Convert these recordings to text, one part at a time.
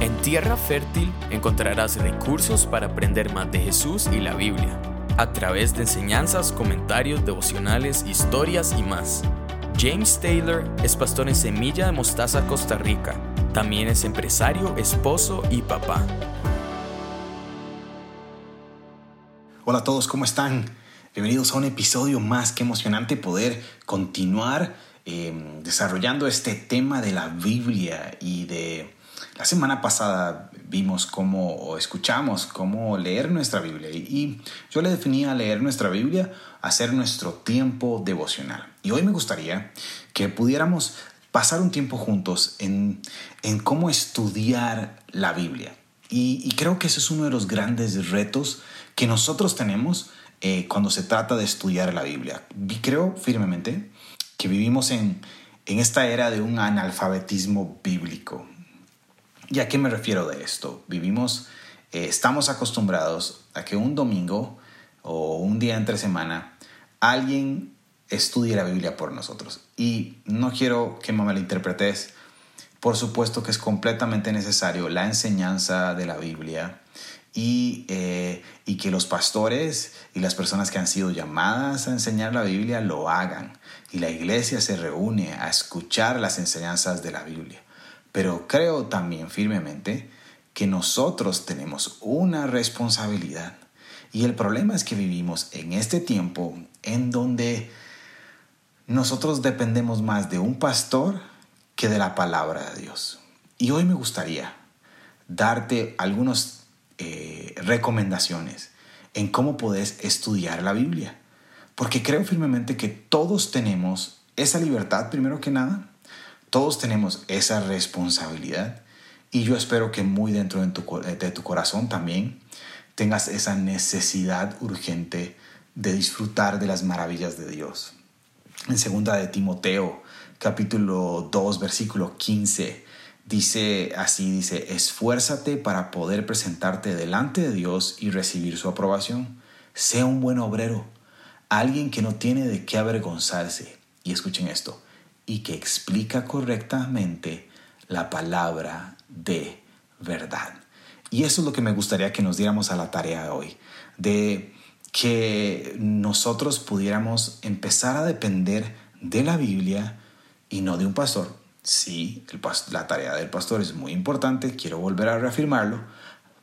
En Tierra Fértil encontrarás recursos para aprender más de Jesús y la Biblia, a través de enseñanzas, comentarios, devocionales, historias y más. James Taylor es pastor en Semilla de Mostaza, Costa Rica. También es empresario, esposo y papá. Hola a todos, ¿cómo están? Bienvenidos a un episodio más. que emocionante poder continuar eh, desarrollando este tema de la Biblia y de la semana pasada vimos cómo o escuchamos cómo leer nuestra Biblia y yo le definía leer nuestra Biblia hacer nuestro tiempo devocional. Y hoy me gustaría que pudiéramos pasar un tiempo juntos en, cómo estudiar la Biblia. Y, creo que ese es uno de los grandes retos que nosotros tenemos eh, cuando se trata de estudiar la Biblia. Creo firmemente que vivimos en, en esta era de un analfabetismo bíblico. ¿Y a qué me refiero de esto? Vivimos, eh, estamos acostumbrados a que un domingo o un día entre semana alguien estudie la Biblia por nosotros. Y no quiero que me malinterpretes. Por supuesto que es completamente necesario la enseñanza de la Biblia y, eh, y, que los pastores y las personas que han sido llamadas a enseñar la Biblia lo hagan. Y la iglesia se reúne a escuchar las enseñanzas de la Biblia. Pero creo también firmemente que nosotros tenemos una responsabilidad. Y el problema es que vivimos en este tiempo en donde nosotros dependemos más de un pastor que de la palabra de Dios. Y hoy me gustaría darte algunas eh, recomendaciones en cómo puedes estudiar la Biblia. Porque creo firmemente que todos tenemos esa libertad, primero que nada, todos tenemos esa responsabilidad y yo espero que muy dentro de tu, de tu corazón también tengas esa necesidad urgente de disfrutar de las maravillas de Dios. En segunda de Timoteo, capítulo 2, versículo 15, dice así, dice, esfuérzate para poder presentarte delante de Dios y recibir su aprobación. Sea un buen obrero, alguien que no tiene de qué avergonzarse. Y escuchen esto, y que explica correctamente la palabra de verdad. Y eso es lo que me gustaría que nos diéramos a la tarea de hoy, de que nosotros pudiéramos empezar a depender de la Biblia y no de un pastor. Sí, la tarea del pastor es muy importante, quiero volver a reafirmarlo,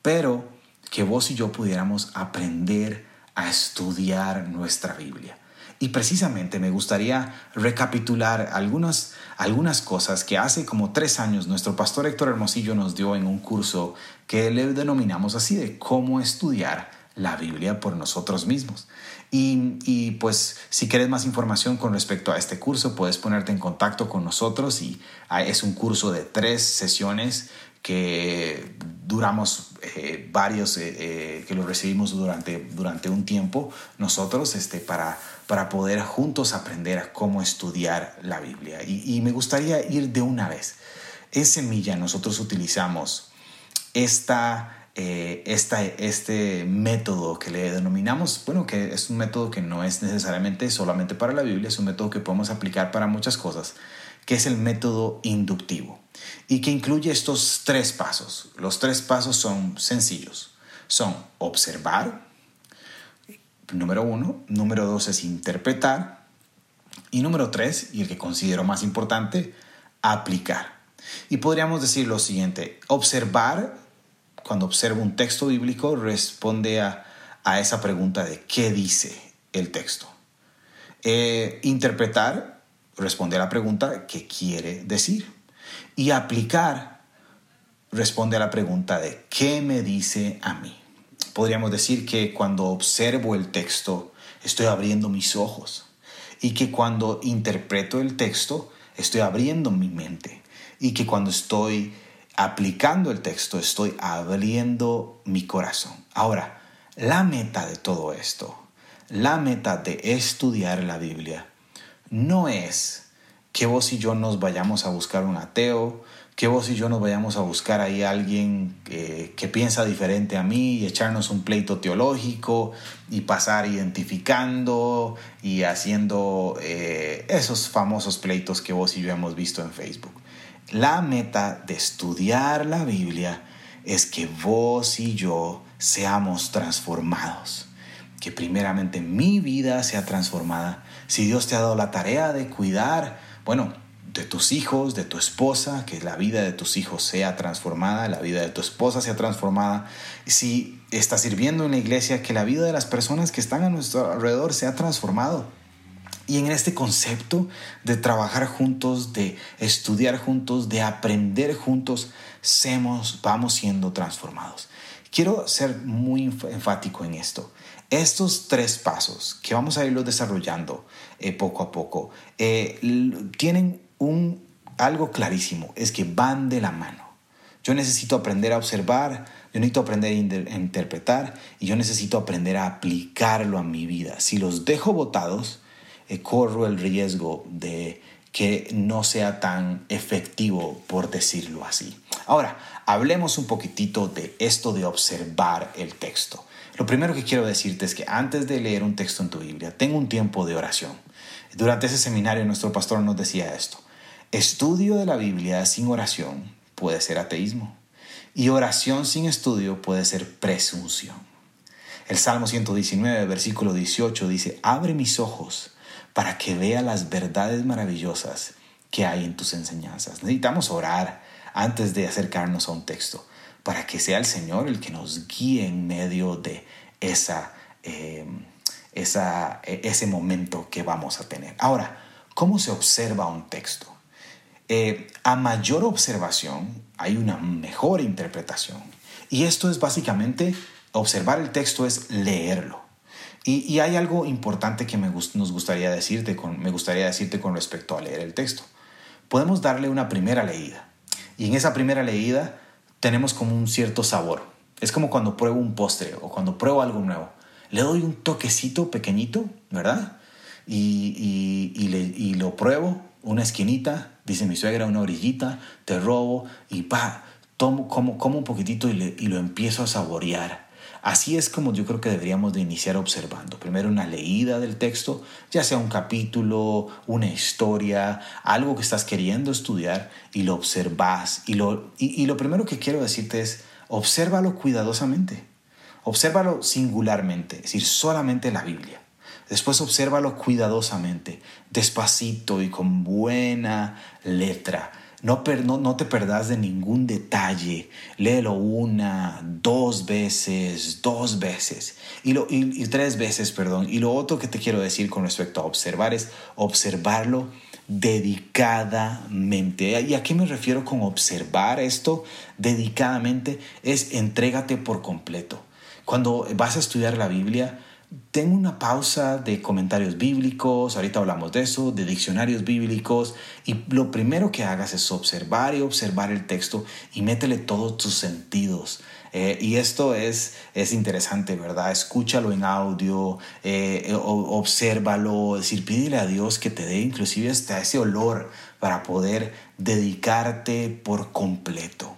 pero que vos y yo pudiéramos aprender a estudiar nuestra Biblia. Y precisamente me gustaría recapitular algunas, algunas cosas que hace como tres años nuestro pastor Héctor Hermosillo nos dio en un curso que le denominamos así de cómo estudiar la Biblia por nosotros mismos. Y, y, pues si quieres más información con respecto a este curso, puedes ponerte en contacto con nosotros y ah, es un curso de tres sesiones que duramos eh, varios, eh, eh, que lo recibimos durante, durante un tiempo nosotros este, para, para poder juntos aprender a cómo estudiar la Biblia. Y, me gustaría ir de una vez. En Semilla nosotros utilizamos esta, esta, este método que le denominamos, bueno, que es un método que no es necesariamente solamente para la Biblia, es un método que podemos aplicar para muchas cosas que es el método inductivo y que incluye estos tres pasos. Los tres pasos son sencillos. Son observar, número uno, número dos es interpretar y número tres, y el que considero más importante, aplicar. Y podríamos decir lo siguiente, observar, cuando observo un texto bíblico, responde a, esa pregunta de qué dice el texto. Eh, interpretar responde a la pregunta ¿qué quiere decir? Y aplicar responde a la pregunta de ¿qué me dice a mí? Podríamos decir que cuando observo el texto estoy abriendo mis ojos y que cuando interpreto el texto estoy abriendo mi mente y que cuando estoy aplicando el texto estoy abriendo mi corazón. Ahora, la meta de todo esto, la meta de estudiar la Biblia, no es que vos y yo nos vayamos a buscar un ateo, que vos y yo nos vayamos a buscar ahí a alguien que piensa diferente a mí y echarnos un pleito teológico y pasar identificando y haciendo eh, esos famosos pleitos que vos y yo hemos visto en Facebook. La meta de estudiar la Biblia es que vos y yo seamos transformados. Que primeramente mi vida sea transformada. Si Dios te ha dado la tarea de cuidar, bueno, de tus hijos, de tu esposa, que la vida de tus hijos sea transformada, la vida de tu esposa sea transformada. Si estás sirviendo en la iglesia, que la vida de las personas que están a nuestro alrededor sea transformado. Y en este concepto de trabajar juntos, de estudiar juntos, de aprender juntos, semos, vamos siendo transformados. Quiero ser muy enfático en esto. Estos tres pasos que vamos a irlos desarrollando eh, poco a poco eh, tienen un, algo clarísimo, es que van de la mano. Yo necesito aprender a observar, yo necesito aprender a interpretar y yo necesito aprender a aplicarlo a mi vida. Si los dejo botados, eh, corro el riesgo de que no sea tan efectivo, por decirlo así. Ahora, hablemos un poquitito de esto de observar el texto. Lo primero que quiero decirte es que antes de leer un texto en tu Biblia, tengo un tiempo de oración. Durante ese seminario nuestro pastor nos decía esto. Estudio de la Biblia sin oración puede ser ateísmo y oración sin estudio puede ser presunción. El Salmo 119, versículo 18 dice, abre mis ojos para que vea las verdades maravillosas que hay en tus enseñanzas. Necesitamos orar antes de acercarnos a un texto para que sea el Señor el que nos guíe en medio de esa, eh, esa, ese momento que vamos a tener. Ahora, ¿cómo se observa un texto? Eh, a mayor observación hay una mejor interpretación. Y esto es básicamente, observar el texto es leerlo. Y, hay algo importante que nos gustaría decirte con, me gustaría decirte con respecto a leer el texto. Podemos darle una primera leída. Y en esa primera leída tenemos como un cierto sabor. Es como cuando pruebo un postre o cuando pruebo algo nuevo. Le doy un toquecito pequeñito, ¿verdad? Y, y lo pruebo, una esquinita, dice mi suegra, una orillita, te robo y pa, tomo como, como un poquitito y, y lo empiezo a saborear. Así es como yo creo que deberíamos de iniciar observando. Primero una leída del texto, ya sea un capítulo, una historia, algo que estás queriendo estudiar y lo observas. Y lo, y lo primero que quiero decirte es, obsérvalo cuidadosamente. Obsérvalo singularmente, es decir, solamente la Biblia. Después obsérvalo cuidadosamente, despacito y con buena letra. No, te perdas de ningún detalle. Léelo una, dos veces, dos veces y, lo, y, tres veces, perdón. Y lo otro que te quiero decir con respecto a observar es observarlo dedicadamente. ¿Y a qué me refiero con observar esto dedicadamente? Es entrégate por completo. Cuando vas a estudiar la Biblia, tengo una pausa de comentarios bíblicos, ahorita hablamos de eso, de diccionarios bíblicos, y lo primero que hagas es observar y observar el texto y métele todos tus sentidos. Eh, y esto es, es interesante, ¿verdad? Escúchalo en audio, eh, obsérvalo, decir, pídele a Dios que te dé inclusive hasta ese olor para poder dedicarte por completo.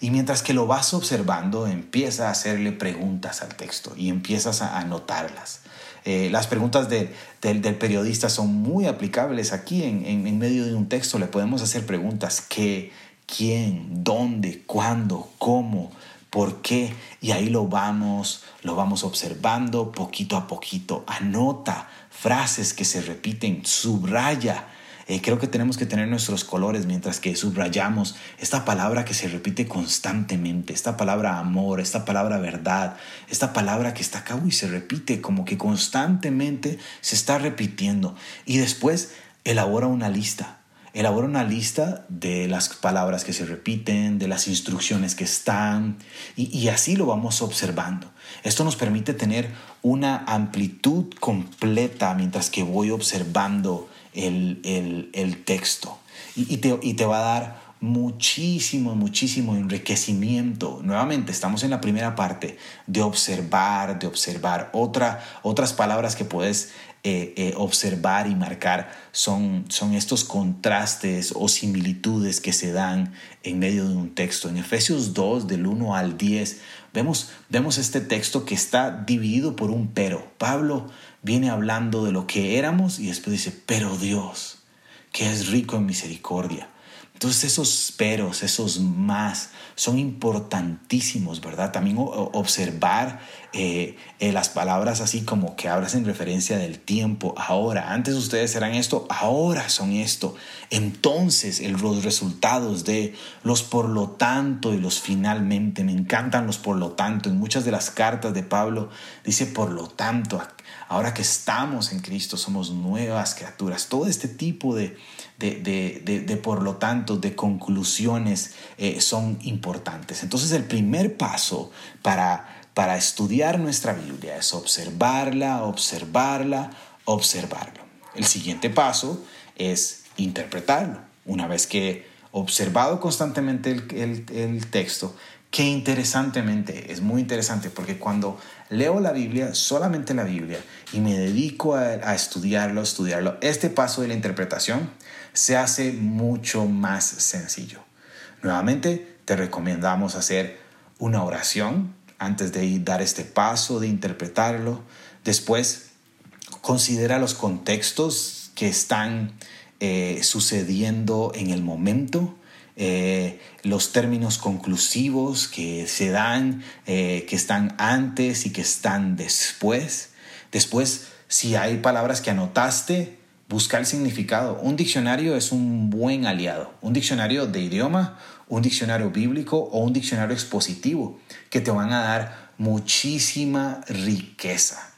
Y mientras que lo vas observando, empieza a hacerle preguntas al texto y empiezas a anotarlas. Eh, las preguntas del periodista son muy aplicables aquí en, en, medio de un texto. Le podemos hacer preguntas qué, quién, dónde, cuándo, cómo, por qué. Y ahí lo vamos, lo vamos observando poquito a poquito. Anota frases que se repiten, subraya eh, creo que tenemos que tener nuestros colores mientras que subrayamos esta palabra que se repite constantemente, esta palabra amor, esta palabra verdad, esta palabra que está acá y se repite como que constantemente se está repitiendo. Y después elabora una lista. Elabora una lista de las palabras que se repiten, de las instrucciones que están, y, y así lo vamos observando. Esto nos permite tener una amplitud completa mientras que voy observando el, texto y, te, y te va a dar muchísimo, muchísimo enriquecimiento. Nuevamente, estamos en la primera parte de observar, de observar. Otra, otras palabras que puedes eh, eh, observar y marcar son, son estos contrastes o similitudes que se dan en medio de un texto. En Efesios 2, del 1 al 10, vemos, vemos este texto que está dividido por un pero. Pablo viene hablando de lo que éramos y después dice, pero Dios, que es rico en misericordia entonces esos peros, esos más, son importantísimos, ¿verdad? También observar eh, eh, las palabras así como que hablas en referencia del tiempo, ahora, antes ustedes eran esto, ahora son esto. Entonces los resultados de los por lo tanto y los finalmente, me encantan los por lo tanto. En muchas de las cartas de Pablo dice por lo tanto, ahora que estamos en Cristo somos nuevas criaturas. Todo este tipo de de, por lo tanto, de conclusiones eh, son importantes. Entonces el primer paso para, para estudiar nuestra Biblia es observarla, observarla, observarlo. El siguiente paso es interpretarlo. Una vez que observado constantemente el, texto, que interesantemente, es muy interesante porque cuando leo la Biblia, solamente la Biblia, y me dedico a, a estudiarlo, estudiarlo, este paso de la interpretación se hace mucho más sencillo. Nuevamente, te recomendamos hacer una oración antes de dar este paso, de interpretarlo. Después, considera los contextos que están eh, sucediendo en el momento, eh, los términos conclusivos que se dan, eh, que están antes y que están después. Después, si hay palabras que anotaste, buscar el significado. Un diccionario es un buen aliado. Un diccionario de idioma, un diccionario bíblico o un diccionario expositivo que te van a dar muchísima riqueza.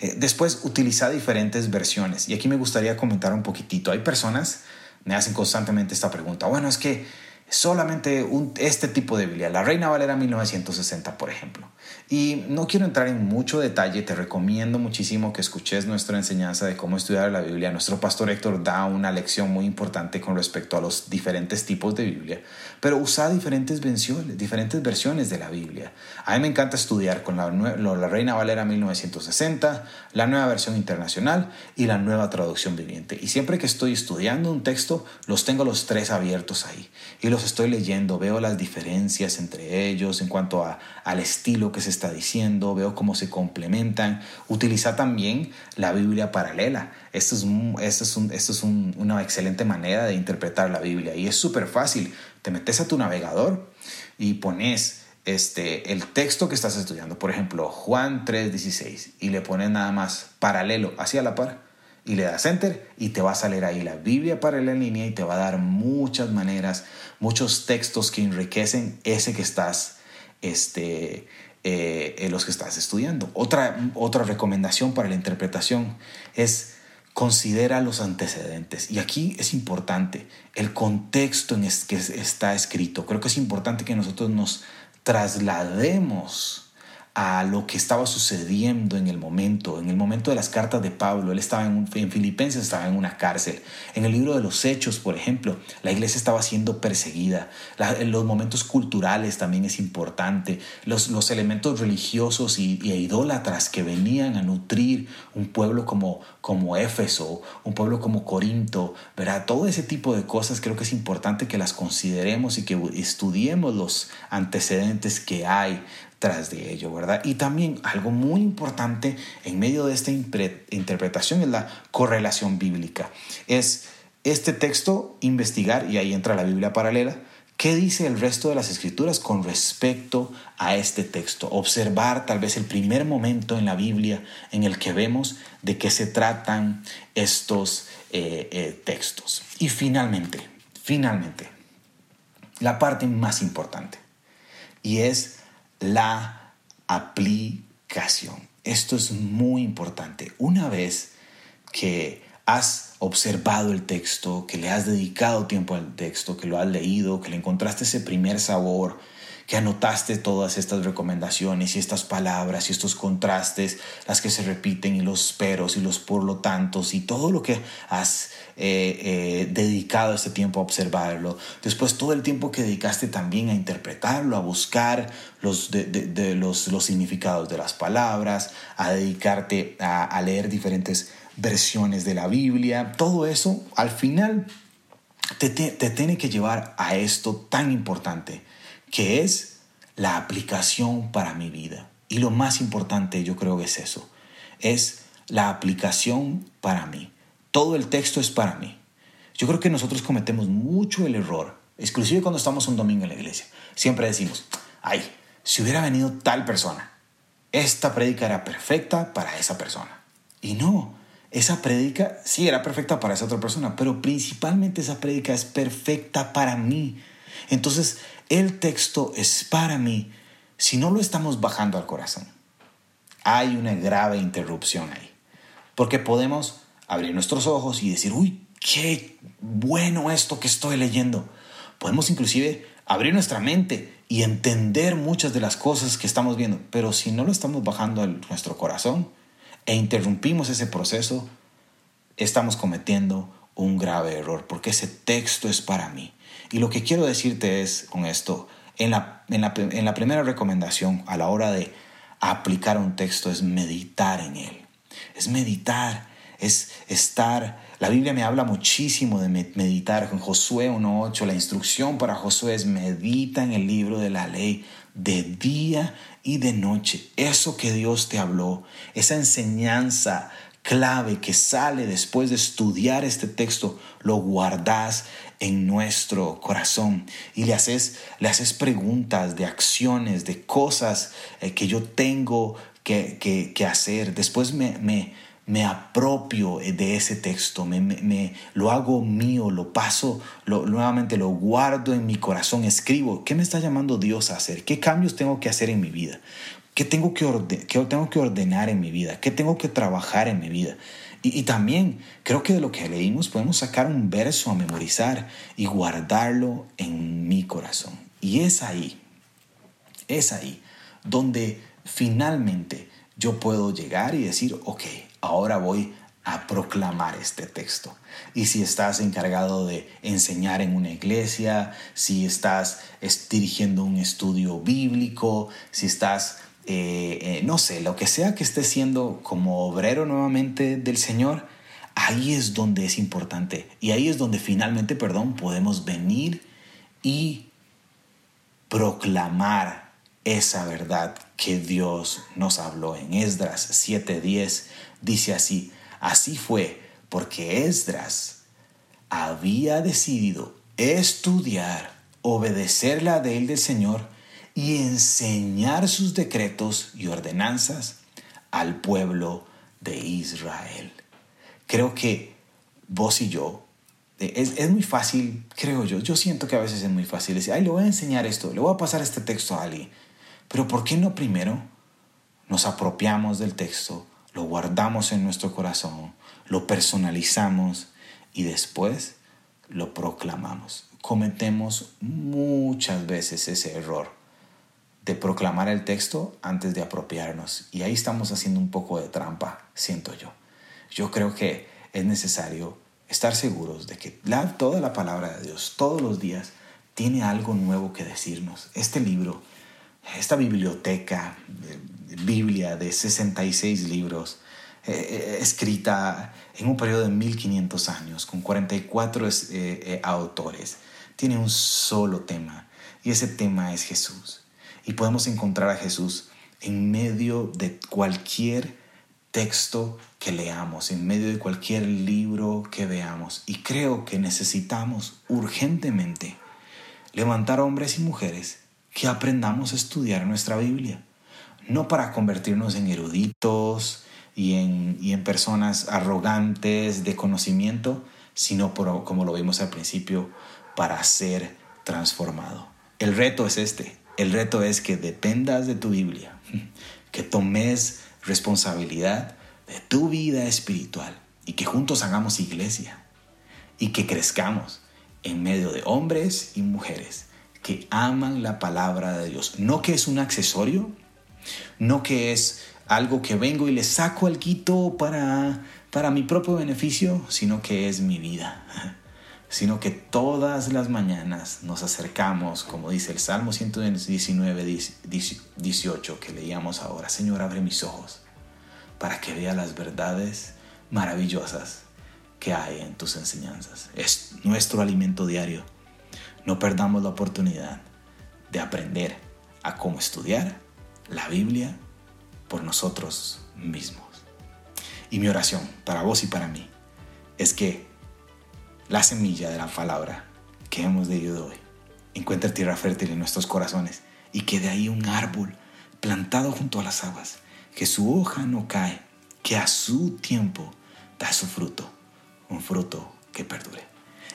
Eh, después, utiliza diferentes versiones. Y aquí me gustaría comentar un poquitito. Hay personas, me hacen constantemente esta pregunta. Bueno, es que solamente un, este tipo de Biblia, la Reina Valera 1960, por ejemplo. Y no quiero entrar en mucho detalle, te recomiendo muchísimo que escuches nuestra enseñanza de cómo estudiar la Biblia. Nuestro pastor Héctor da una lección muy importante con respecto a los diferentes tipos de Biblia, pero usa diferentes versiones, diferentes versiones de la Biblia. A mí me encanta estudiar con la, la Reina Valera 1960, la nueva versión internacional y la nueva traducción viviente. Y siempre que estoy estudiando un texto, los tengo los tres abiertos ahí. Y los estoy leyendo, veo las diferencias entre ellos en cuanto a, al estilo que se está diciendo, veo cómo se complementan. Utiliza también la Biblia paralela. Esto es, esto es, un, esto es una excelente manera de interpretar la Biblia y es súper fácil. Te metes a tu navegador y pones este, el texto que estás estudiando, por ejemplo, Juan 3:16, y le pones nada más paralelo hacia la par y le das enter y te va a salir ahí la Biblia paralela en línea y te va a dar muchas maneras, muchos textos que enriquecen ese que estás, este, eh, en los que estás estudiando. Otra, otra recomendación para la interpretación es considera los antecedentes. Y aquí es importante el contexto en el que está escrito. Creo que es importante que nosotros nos traslademos a lo que estaba sucediendo en el momento, en el momento de las cartas de Pablo. Él estaba en, en, Filipenses, estaba en una cárcel. En el libro de los Hechos, por ejemplo, la iglesia estaba siendo perseguida. en los momentos culturales también es importante. Los, elementos religiosos y, idólatras que venían a nutrir un pueblo como, como Éfeso, un pueblo como Corinto, ¿verdad? Todo ese tipo de cosas creo que es importante que las consideremos y que estudiemos los antecedentes que hay de ello, ¿verdad? Y también algo muy importante en medio de esta interpretación es la correlación bíblica. Es este texto investigar, y ahí entra la Biblia paralela, ¿Qué dice el resto de las escrituras con respecto a este texto? Observar tal vez el primer momento en la Biblia en el que vemos de qué se tratan estos eh, eh, textos. Y finalmente, finalmente, la parte más importante, y es la aplicación. Esto es muy importante. Una vez que has observado el texto, que le has dedicado tiempo al texto, que lo has leído, que le encontraste ese primer sabor, que anotaste todas estas recomendaciones y estas palabras y estos contrastes, las que se repiten y los peros y los por lo tantos y todo lo que has eh, eh, dedicado este tiempo a observarlo. Después todo el tiempo que dedicaste también a interpretarlo, a buscar los, los, significados de las palabras, a dedicarte a, a leer diferentes versiones de la Biblia, todo eso al final te, te tiene que llevar a esto tan importante, que es la aplicación para mi vida. Y lo más importante yo creo que es eso, es la aplicación para mí. Todo el texto es para mí. Yo creo que nosotros cometemos mucho el error, exclusive cuando estamos un domingo en la iglesia. Siempre decimos, ay, si hubiera venido tal persona, esta prédica era perfecta para esa persona. Y no, esa prédica sí era perfecta para esa otra persona, pero principalmente esa prédica es perfecta para mí. Entonces, el texto es para mí si no lo estamos bajando al corazón. Hay una grave interrupción ahí. Porque podemos abrir nuestros ojos y decir, uy, qué bueno esto que estoy leyendo. Podemos inclusive abrir nuestra mente y entender muchas de las cosas que estamos viendo. Pero si no lo estamos bajando a nuestro corazón e interrumpimos ese proceso, estamos cometiendo un grave error, porque ese texto es para mí. Y lo que quiero decirte es con esto, en la, en la, en la primera recomendación a la hora de aplicar un texto es meditar en él. Es meditar, es estar la Biblia me habla muchísimo de meditar. En Josué 1.8, la instrucción para Josué es medita en el libro de la ley de día y de noche. Eso que Dios te habló, esa enseñanza clave que sale después de estudiar este texto, lo guardas en nuestro corazón y le haces, le haces preguntas de acciones, de cosas eh, que yo tengo que, que, hacer. Después me, me me apropio de ese texto, me, lo hago mío, lo paso, nuevamente lo guardo en mi corazón, escribo, ¿qué me está llamando Dios a hacer? ¿Qué cambios tengo que hacer en mi vida? ¿Qué tengo que, tengo que ordenar en mi vida? ¿Qué tengo que trabajar en mi vida? Y, y, también creo que de lo que leímos podemos sacar un verso a memorizar y guardarlo en mi corazón. Y es ahí, es ahí donde finalmente yo puedo llegar y decir, ok, ahora voy a proclamar este texto. Y si estás encargado de enseñar en una iglesia, si estás dirigiendo un estudio bíblico, si estás, eh, eh, no sé, lo que sea que estés siendo como obrero nuevamente del Señor, ahí es donde es importante. Y ahí es donde finalmente, perdón, podemos venir y proclamar esa verdad que Dios nos habló en Esdras 7:10 Dice así, así fue porque Esdras había decidido estudiar, obedecer la ley del Señor y enseñar sus decretos y ordenanzas al pueblo de Israel. Creo que vos y yo, eh, es, muy fácil, creo yo, yo siento que a veces es muy fácil decir, ay, le voy a enseñar esto, le voy a pasar este texto a alguien. Pero ¿por qué no primero nos apropiamos del texto, lo guardamos en nuestro corazón, lo personalizamos y después lo proclamamos. Cometemos muchas veces ese error de proclamar el texto antes de apropiarnos y ahí estamos haciendo un poco de trampa, siento yo. Yo creo que es necesario estar seguros de que toda la palabra de Dios, todos los días, tiene algo nuevo que decirnos. Este libro, esta biblioteca, Biblia de 66 libros, eh, eh, escrita en un periodo de 1500 años, con 44 eh, autores. Tiene un solo tema, y ese tema es Jesús. Y podemos encontrar a Jesús en medio de cualquier texto que leamos, en medio de cualquier libro que veamos. Y creo que necesitamos urgentemente levantar hombres y mujeres que aprendamos a estudiar nuestra Biblia no para convertirnos en eruditos y en, y en personas arrogantes de conocimiento, sino como lo vimos al principio, para ser transformado. El reto es este, el reto es que dependas de tu Biblia, que tomes responsabilidad de tu vida espiritual y que juntos hagamos iglesia y que crezcamos en medio de hombres y mujeres que aman la palabra de Dios. No que es un accesorio, no que es algo que vengo y le saco algo para, para mi propio beneficio, sino que es mi vida. Sino que todas las mañanas nos acercamos, como dice el Salmo 119, 18 que leíamos ahora. Señor, abre mis ojos para que vea las verdades maravillosas que hay en tus enseñanzas. Es nuestro alimento diario. No perdamos la oportunidad de aprender a cómo estudiar la Biblia por nosotros mismos. Y mi oración para vos y para mí es que la semilla de la palabra que hemos leído hoy encuentre tierra fértil en nuestros corazones y que de ahí un árbol plantado junto a las aguas, que su hoja no cae, que a su tiempo da su fruto, un fruto que perdure.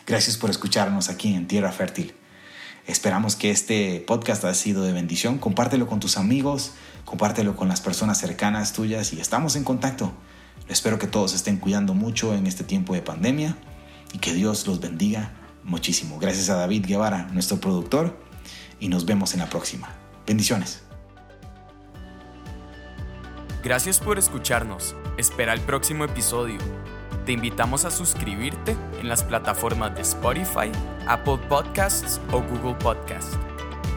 Gracias por escucharnos aquí en Tierra Fértil. Esperamos que este podcast haya sido de bendición. Compártelo con tus amigos, compártelo con las personas cercanas tuyas y estamos en contacto. Espero que todos estén cuidando mucho en este tiempo de pandemia y que Dios los bendiga muchísimo. Gracias a David Guevara, nuestro productor, y nos vemos en la próxima. Bendiciones. Gracias por escucharnos. Espera el próximo episodio. Te invitamos a suscribirte en las plataformas de Spotify, Apple Podcasts o Google Podcasts.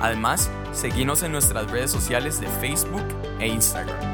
Además, seguimos en nuestras redes sociales de Facebook e Instagram.